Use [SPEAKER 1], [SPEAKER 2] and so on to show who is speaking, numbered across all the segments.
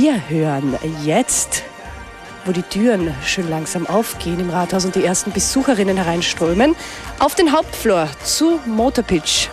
[SPEAKER 1] Wir hören jetzt, wo die Türen schön langsam aufgehen im Rathaus und die ersten Besucherinnen hereinströmen, auf den Hauptflur zu Motorpitch.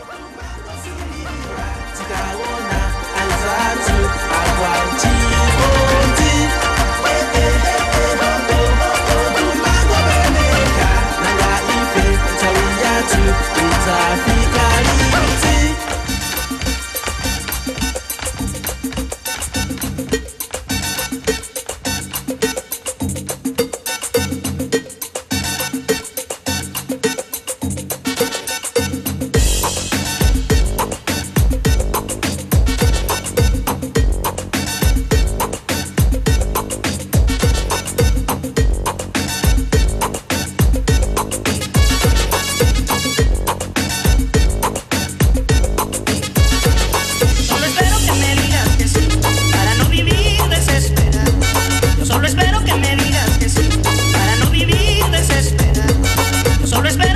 [SPEAKER 2] solo espera.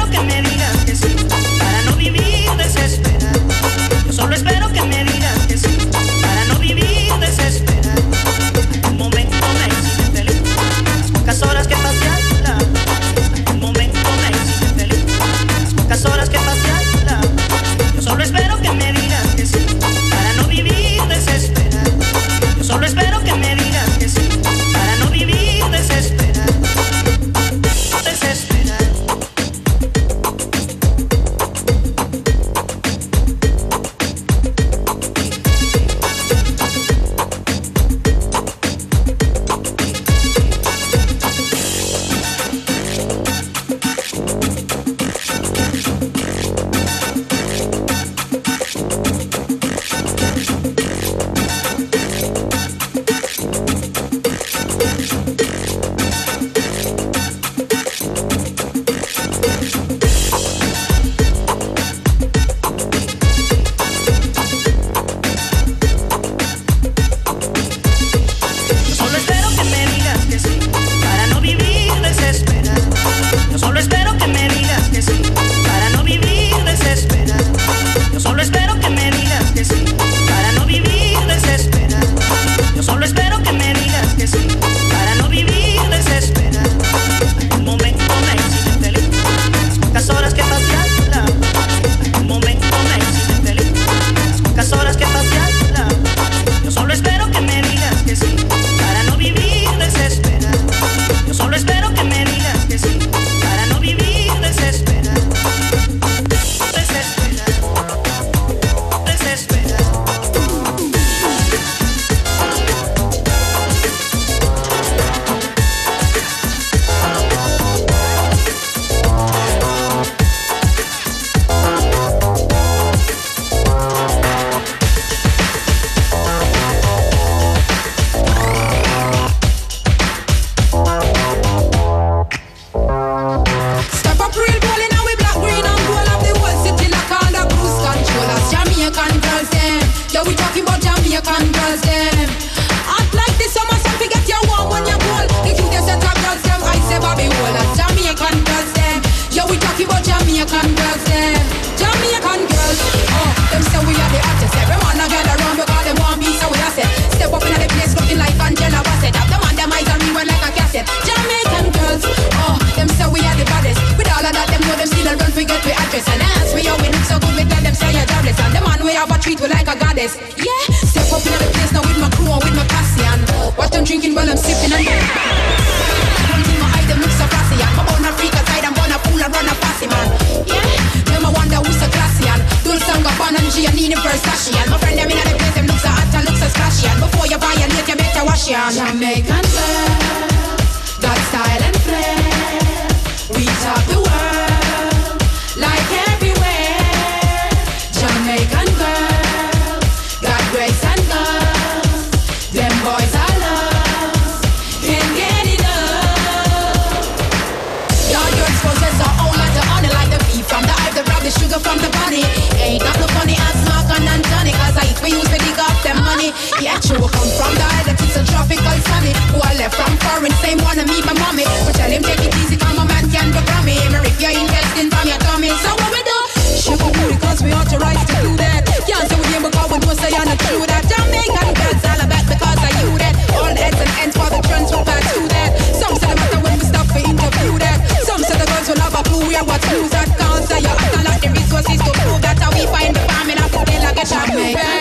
[SPEAKER 2] Haitian, Jamaican girls, that style and flair. We top the world like everywhere. Jamaican girls, Got grace and love. Them boys are love. Can't get enough.
[SPEAKER 3] Y'all girls possess a whole lot of honor like the beef from the ice, the rock, the sugar from the bunny. Ain't not no funny, I'm and tonic. Cause I eat, we use the dig up them money. Yeah, true, come from the it's a tropical summit. Who are left from foreign, same one to meet my mommy. But tell him take it easy, come my man can't go me. Even if your intestine from your tummy. So what we do? Shake your booty cause we authorized to do that. Can't say we didn't because we do say on the crew. true that. Jamaican girls all about because I you that. All heads and ends for the transfer back to that. Some say the matter when we stop for interview that. Some say the girls will have a clue where what news that. Can't say you're acting like the resources to prove that. How we find the family, I can like a get Man.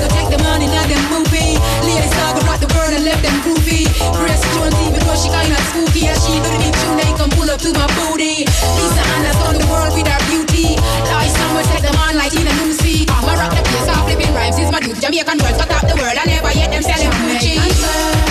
[SPEAKER 3] Go take the money, now them movie. Lady Star, rock the world and let them goofy. Chris to on TV she kinda spooky. As she do the beat, they come pull up to my booty. Lisa Anna's saw the world with her beauty. Like someone take them on like in a new seat. I'ma rock the place, I'm flipping rhymes. It's my duty. Jamaican words, cut out the world. I never yet them selling Gucci.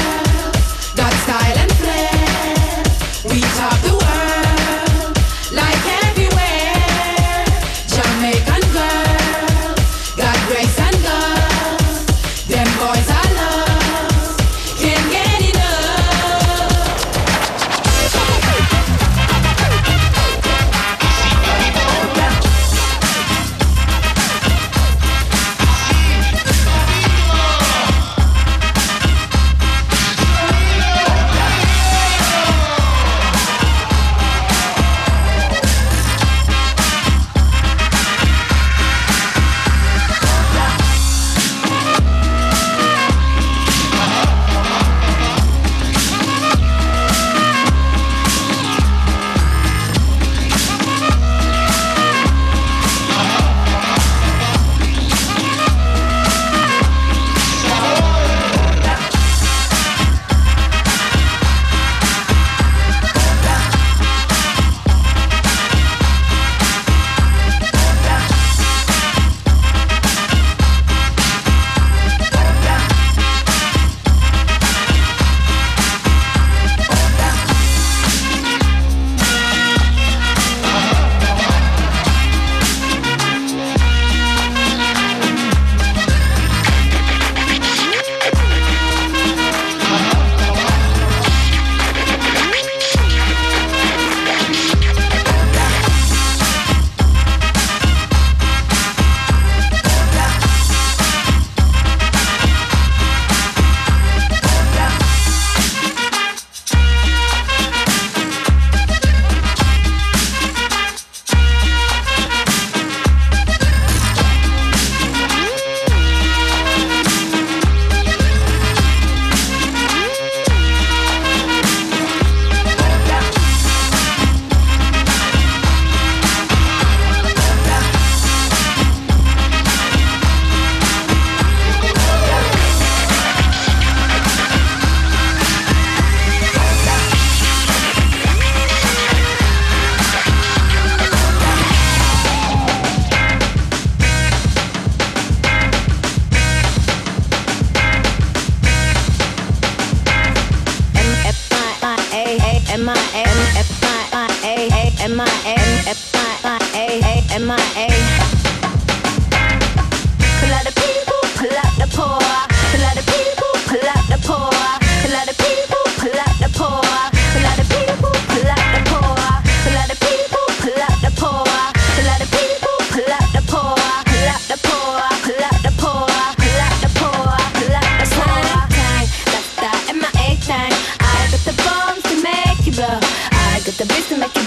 [SPEAKER 3] the beats to make it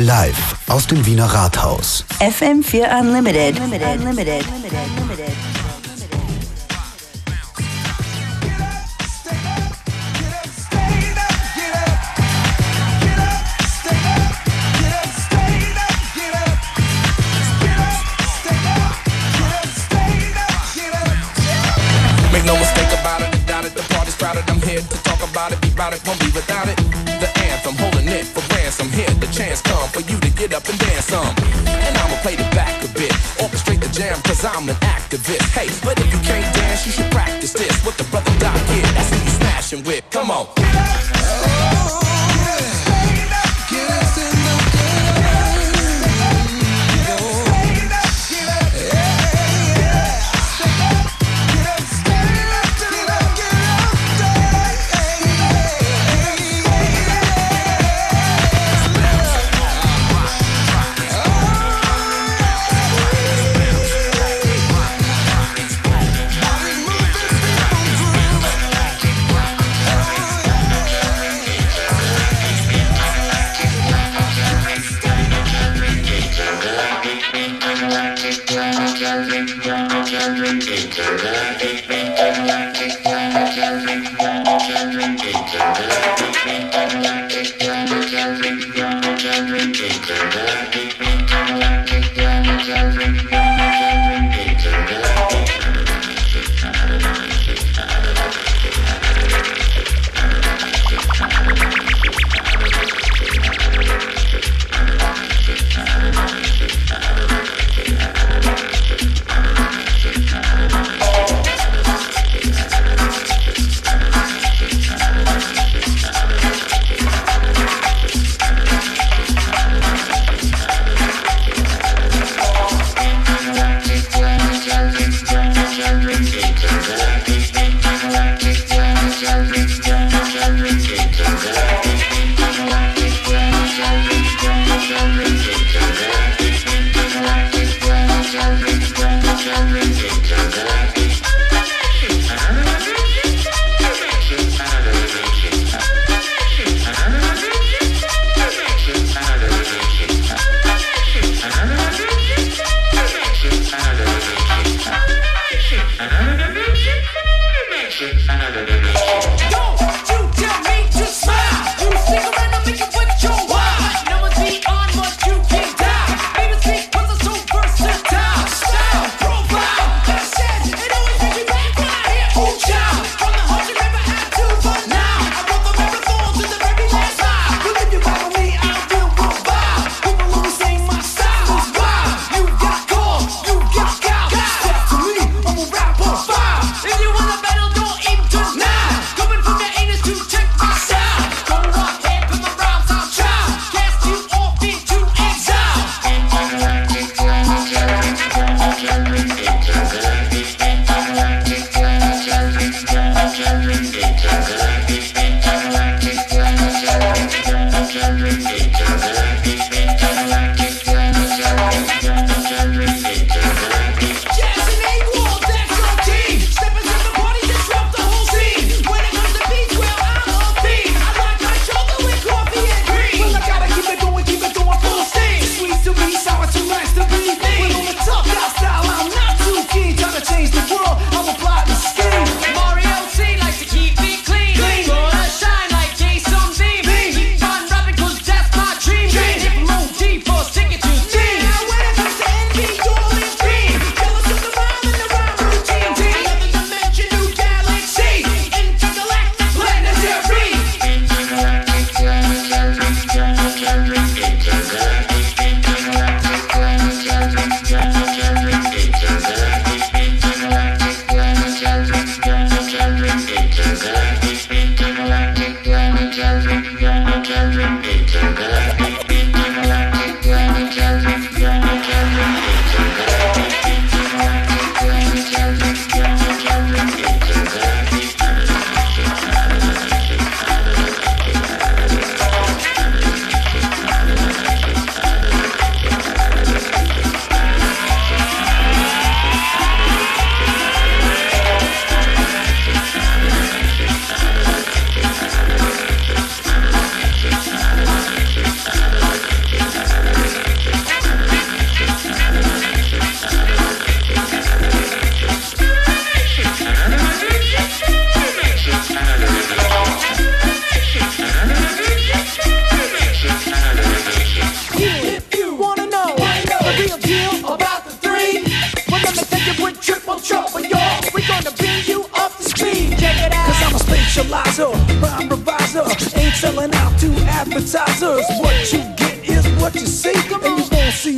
[SPEAKER 4] Live aus dem Wiener Rathaus.
[SPEAKER 5] FM4 Unlimited. Unlimited. Unlimited. Unlimited.
[SPEAKER 6] I'm an activist. Hey, but if you can't dance, you should practice this. What the brother Doc did, that's who you smashing with. Come on.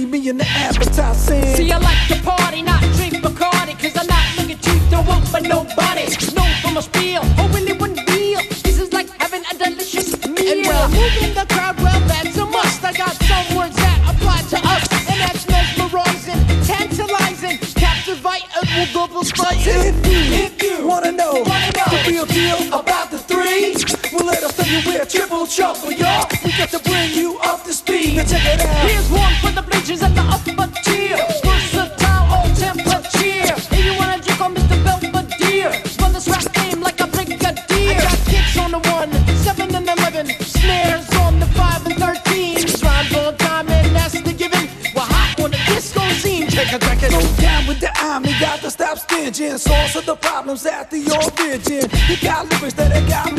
[SPEAKER 7] see me in the advertising.
[SPEAKER 8] See, I like to party, not drink Bacardi, cause I'm not looking to the up for nobody. No from a spiel, oh, or really one deal. This is like having a delicious meal.
[SPEAKER 7] And well,
[SPEAKER 8] moving the crowd, well, that's a must. I got some words that apply to us, and that's mesmerizing, tantalizing, captivating, will double
[SPEAKER 7] spice. If you,
[SPEAKER 8] if you wanna know,
[SPEAKER 7] wanna know
[SPEAKER 8] the real deal about the three, well, let us tell you we're triple trouble. You got
[SPEAKER 7] liquor steady,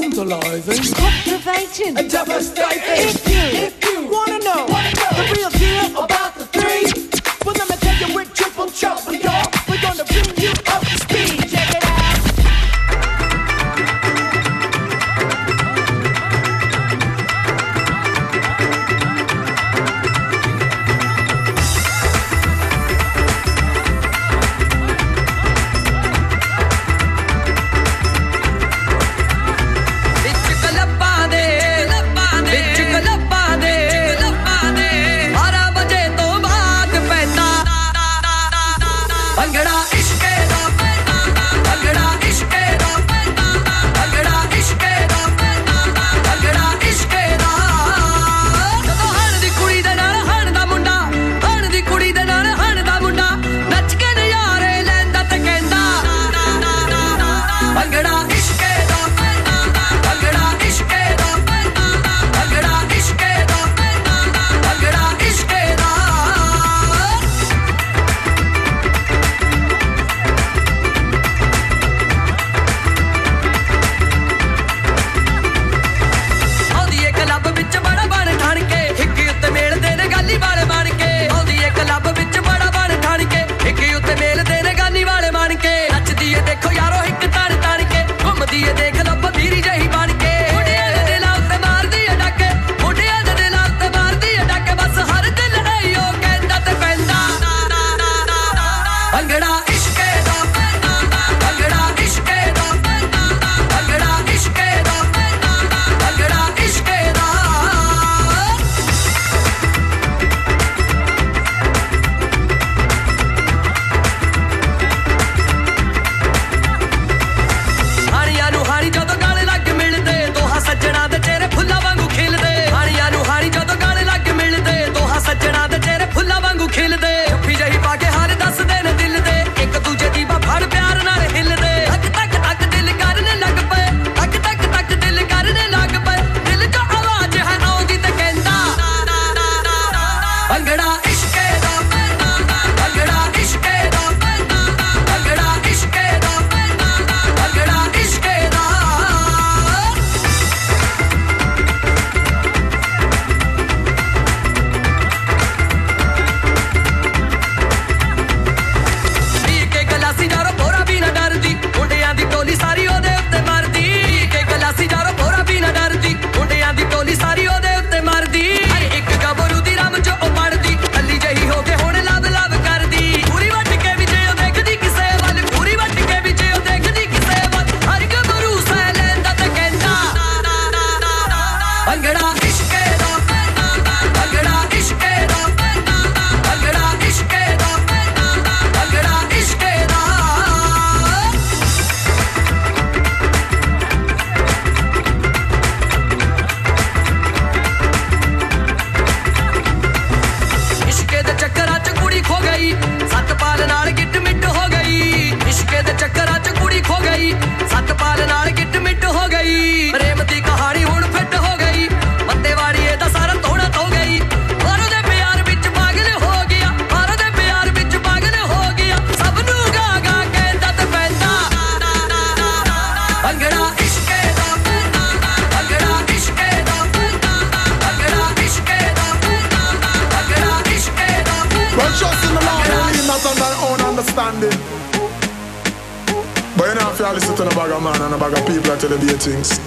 [SPEAKER 7] tantalizing,
[SPEAKER 8] captivating,
[SPEAKER 7] devastating.
[SPEAKER 8] If you, if you wanna know, wanna know the real deal about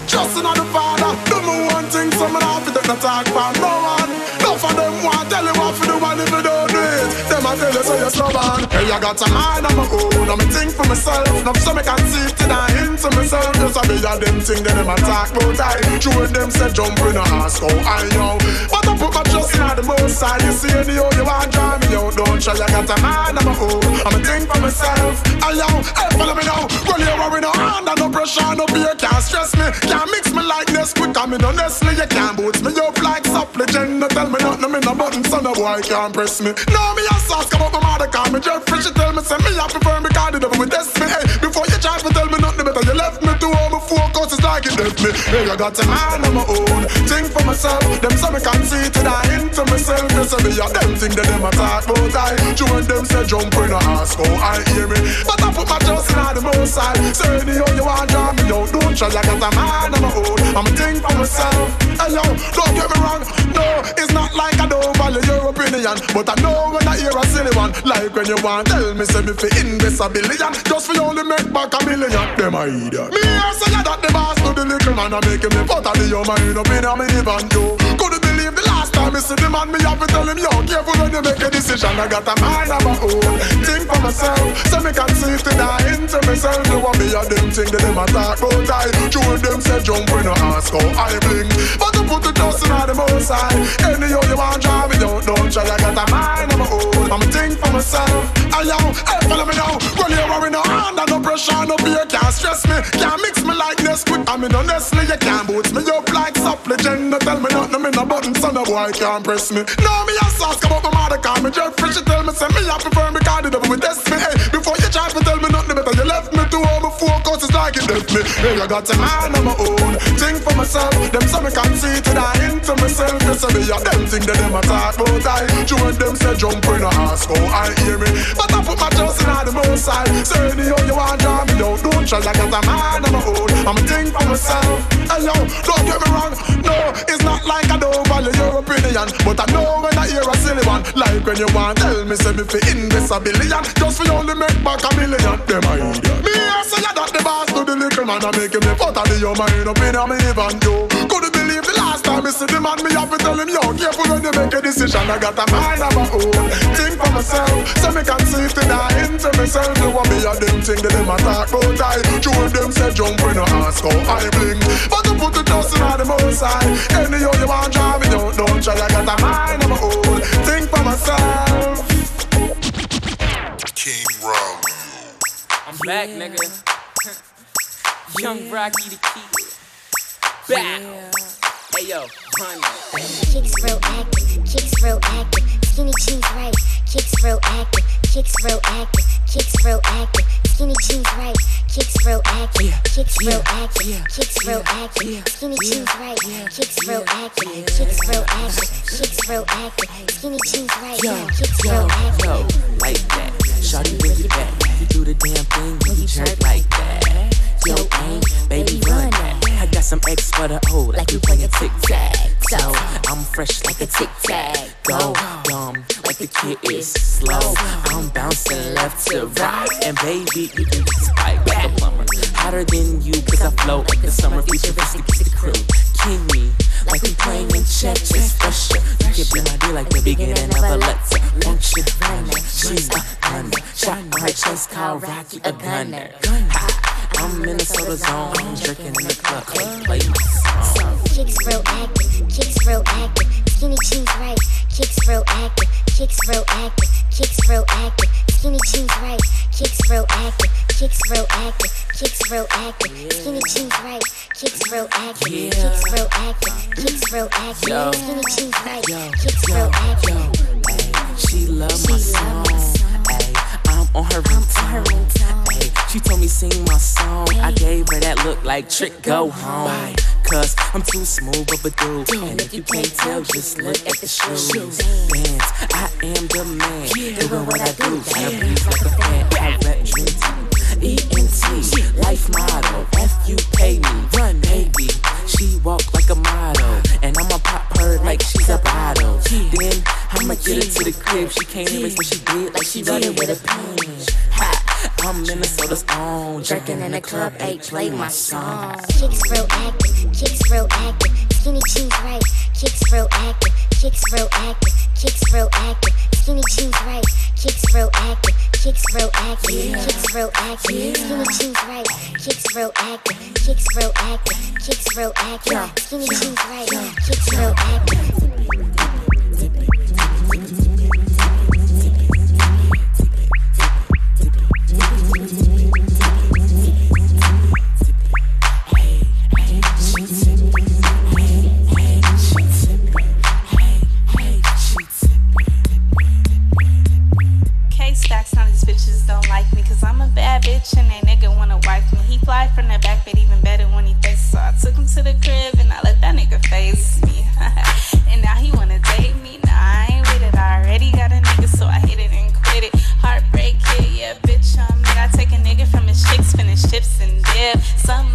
[SPEAKER 9] Trust in the Father, do me one thing, so me not fi take no talk from no one. No for them want tell you what fi do and if you don't do it, them a tell you so you're stubborn. Hey, I got a mind of my own, and me think for myself. Now so me can see it and I into myself. Just a bit of them thing, then them a talk about I. True them say jump in a ask how I know. But I put my trust in the most side. You see anyhow you want drive me out, don't try. I got a mind of my own, and me think for myself. Hey yo, hey follow me now. Well you worry no under no pressure, no fear can't stress me. Can't mix me like this quick, I me no Nestle. You can't boot me up like supplicant. No tell me nothing, me no button, so no boy can't press me. No me a sauce, come up my mother call me Jeffrey. She tell me say me I prefer me call the devil left me. Hey, I got a mind of my own, think for myself. Them so me can see and I into myself. They say me a them thing that them a talk about I. And them say jump in a ask how I hear me, but I put my trust in the most side. Say anyhow you want draw me out, don't try. I got a mind of my own, I'm a think for myself. Hey yo, don't get me wrong, no, it's not like I don't value your opinion, but I know when I hear a silly one, like when you want tell me say me fi invest a billion, just for you only make back a million. Them a idiot. Me I say that the boss to the little man a making me butter the your mind up in a minivan too. Couldn't believe the last time me see the man, me have to tell him yo careful when you make a decision. I got a mind of my own, think for myself, so me can see it and I into myself. You want me a them thing that them a talk about I. True them say jump when you ask how I bling, but to put the trust in the most high. Anyhow you want drive me don't don't try. I got a mind of my own, I'm think for myself. I yo, hey follow me now. Well you worry no under no pressure, no fear can't stress me, mean no Nestle, you can't boot me up like supplicant. No tell me nothing, me no button, so no boy can't press me. No me a sauce come up my mother call me Jeffrey. She tell me say me I prefer me call the devil me test me. Hey, left me. Hey, I got a mind on my own, think for myself. Them so me can see and into myself. You say me a them thing that them a talk about I. You and them say jump in a ask how oh, I hear me, but I put my trust in the most side. Say anyhow you want draw me out, don't try. I got a mind of my own, I'm a think for myself. Hey yo, don't get me wrong, no, it's not like I don't value your opinion, but I know when I hear a silly one, like when you want tell me say me fi invest a billion, just for only make back a million. Them a idiot. Me I say that the boss to the little man, I making me butter the your mind up in a minivan too. Couldn't believe the last time me see the man, me have to tell him yo careful when you make a decision. I got a mind of my own, think for myself, so me can see it and I into myself. You want me a them thing that them a talk about I. True them say jump when you ask how I bling, but to put the trust in the most high. Anyhow you want drive me don't don't try. I got a mind of my own, think for myself.
[SPEAKER 10] King Rob.
[SPEAKER 11] I'm back, nigga. Young Rocky the kid. Back. Hey yo, run that.
[SPEAKER 12] Kicks real active, kicks real active. Skinny jeans right, kicks real active, kicks real active, kicks real active. Skinny jeans right, kicks real active, kicks real active, kicks real active. Skinny jeans right, kicks real active, kicks real active, kicks real active. Skinny jeans right,
[SPEAKER 11] Yo,
[SPEAKER 12] kicks
[SPEAKER 11] yo,
[SPEAKER 12] real
[SPEAKER 11] yo,
[SPEAKER 12] active.
[SPEAKER 11] like that. Shawty bring it back. You do the damn thing when you jerk like that. Yo, aim, baby, run that. I got some X for the O, like you playing tic tac. So I'm fresh like a tic tac. Go dumb, like the kid is slow. I'm bouncing left to right, and baby, you do spike like a plumber. Hotter than you, cause I flow like the summer. Futuristic crew, king me like we playing in Tetris. Usher, you could be my D like the beginning of a letter. Function runner, she's a gunner, Shot in her chest, called Rocky a gunner. I'm Minnesota zone, I'm drinking in the club, play my song.
[SPEAKER 12] Kicks real active, kicks real active, skinny jeans right, Kicks real active kicks real active, kicks real active. Skinny jeans right, kicks real active, kicks real active, kicks real active. Skinny jeans right, kicks real active, kicks real active, kicks real active. Skinny jeans right, kicks real active.
[SPEAKER 11] She love my song. Ayy, I'm on her ringtone. Ayy, she told me sing my song. I gave her that look like trick, go home. Cause I'm too smooth of a dude. And if you can't tell, just look at the shoes. Bands, I am the man. Doing what I do. Gotta breathe like a fan. I rep Dream ENT, life motto. F you pay me, run baby. She walk like a model, and I'ma pop her like she's a bottle. Then I'ma get her to the crib. She can't erase what she did, like she running with a pen. Ha, I'm Minnesota's own, drinking in the club, eight play my song.
[SPEAKER 12] Kicks real active, kicks real active. Skinny jeans right, kicks real active, kicks real active, kicks real active. Skinny jeans right, kicks real active, kicks real active, kicks real active. Skinny jeans right, kicks real active, kicks real active, kicks real active. Skinny jeans right, kicks real active.
[SPEAKER 10] And they nigga wanna wife me. He fly from the back, but even better when he faces. So I took him to the crib and I let that nigga face me. and now he wanna date me. Nah, I ain't with it. I already got a nigga, so I hit it and quit it. Heartbreak kid, yeah, bitch, I'm it. I take a nigga from his chicks, finish chips and dip. Something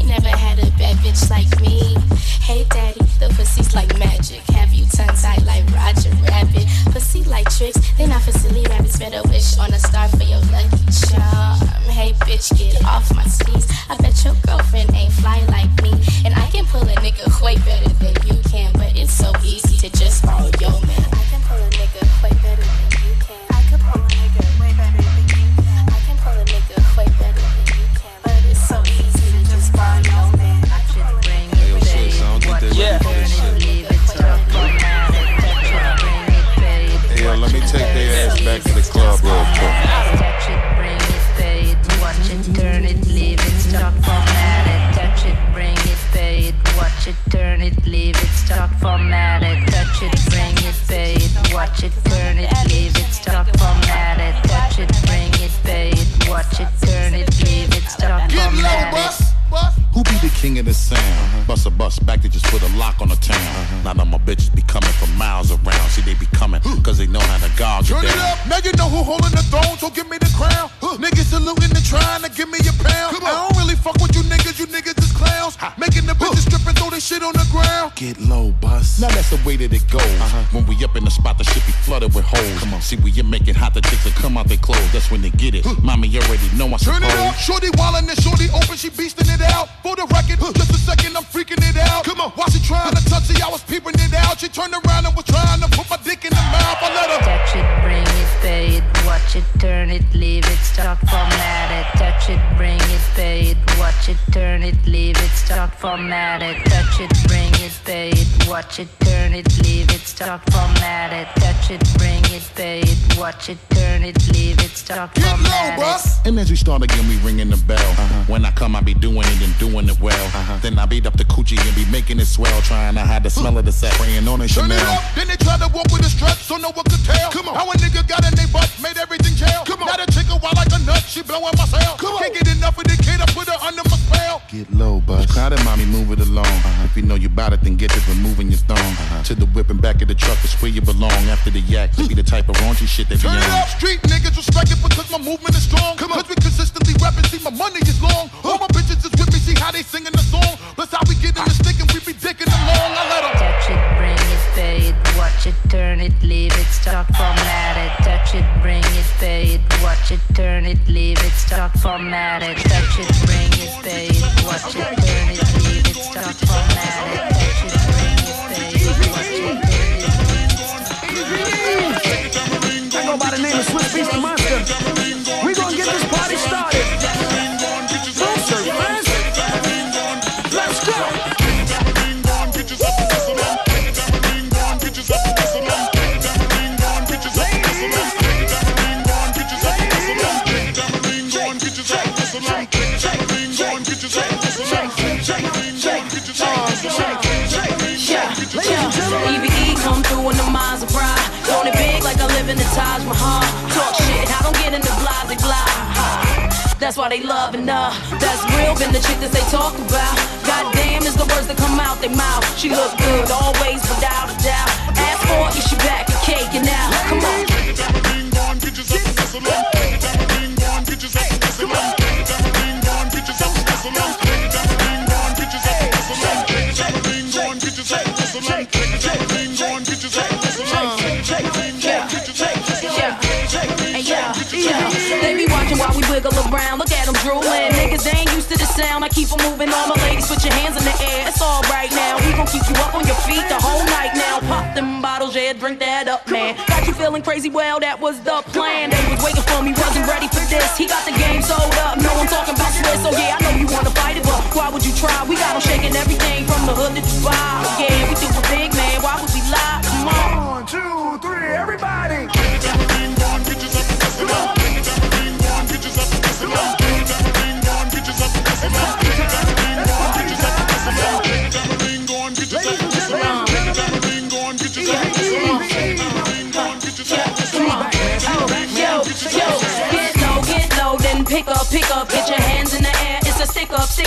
[SPEAKER 10] ain't never had a bad bitch like me. Hey daddy, the pussy's like magic. Have you tongue tied like Roger Rabbit? Pussy like tricks, they not for silly rabbits. Better wish on a star for your lucky charm. Hey bitch, get off my skis. I bet your girlfriend
[SPEAKER 9] holding the throne, so give me the crown. Niggas saluting and trying to give me a
[SPEAKER 13] Now that's the way that it goes. Uh-huh. When we up in the spot, the shit be flooded with holes. Come on, see, we you make it hot, the chicks will come out their clothes. That's when they get it. Mommy already know I
[SPEAKER 9] Turn it
[SPEAKER 13] suppose.
[SPEAKER 9] up, shorty wildin' and shorty open, she beastin' it out. For the record, just a second, I'm freaking it out. Come on, while she trying to touch it, I was peeping it out. She turned around and was trying to put my dick in her mouth. I let her.
[SPEAKER 14] Touch it, bring it, pay it, watch it, turn it, leave it, stop, format it. Touch it, bring it, pay it, watch it, turn turn it, leave it, start format it, touch it, bring it, pay it, watch it, turn it, leave it, start format it, touch it, bring it, pay it, watch it, turn it, leave it, start format it.
[SPEAKER 13] And as we start again, we ringing the bell. Uh-huh. When I come, I be doing it and doing it well. Uh-huh. Then I beat up the coochie and be making it swell, trying to hide the smell of the set, praying on a
[SPEAKER 9] Turn
[SPEAKER 13] Chanel.
[SPEAKER 9] it up, then they try to walk with a strut, so no one could tell. Come on. How a nigga got in they butt, made everything jail. Come on. Now the chick a wild like a nut, she blowing my cell. Come on. Can't get enough of the kid, I put her under my spell.
[SPEAKER 13] Get low, bus. Crowded, mommy, move it along. Uh-huh. If you know you bout it, then get to removing your thong. To the whip and back of the truck is where you belong. After the yak, to be the type of raunchy shit that be
[SPEAKER 9] Turn it
[SPEAKER 13] on.
[SPEAKER 9] up, street niggas respect it because my movement is strong. Come on. Cause we consistently rapping, see my money is long. All my bitches is with me, see how they singing the song. Plus how we get in the stick and we be dicking along. I let 'em.
[SPEAKER 14] Touch it, bring it, pay it, watch it, turn it, leave it, start format it. Touch it, bring it, pay it, watch it, turn it, leave it, start format it. Touch it,
[SPEAKER 15] Taj Mahal. Talk shit, I don't get into blah blah blah. That's why they loving her. That's real, been the chick that they talk about. Goddamn is the words that come out their mouth. She look good always, without a doubt. Ask for it, she back and caking now? Come on. They be watching while we wiggle around. Look at them drooling. Niggas they ain't used to the sound. I keep keep 'em moving. All my ladies, put your hands in the air. It's all right now. We gon' keep you up on your feet the whole night now. Pop them bottles, yeah, drink that up, man. Got you feeling crazy? Well, that was the plan. They was waiting for me, wasn't ready for this. He got the game sold up. No, I'm talking about Swiss. So yeah, I know you wanna fight it, but why would you try? We got 'em shaking everything from the hood to Dubai.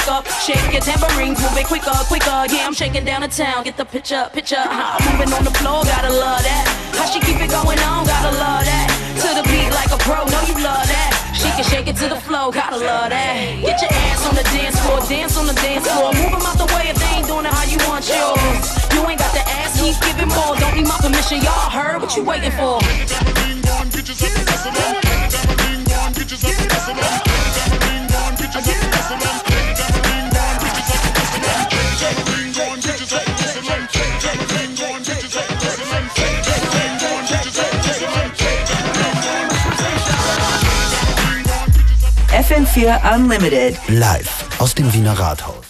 [SPEAKER 15] Stick up. Shake your tambourines, move it quicker, quicker. Yeah, I'm shaking down the town. Get the picture, picture. How I'm moving on the floor, gotta love that. How she keep it going on, gotta love that. To the beat like a pro, know you love that. She can shake it to the flow, gotta love that. Get your ass on the dance floor, dance on the dance floor. Move 'em out the way if they ain't doing it how you want yours. You ain't got the ass, keep giving more. Don't need my permission, y'all heard what you waiting for.
[SPEAKER 5] FM4 Unlimited.
[SPEAKER 4] Live aus dem Wiener Rathaus.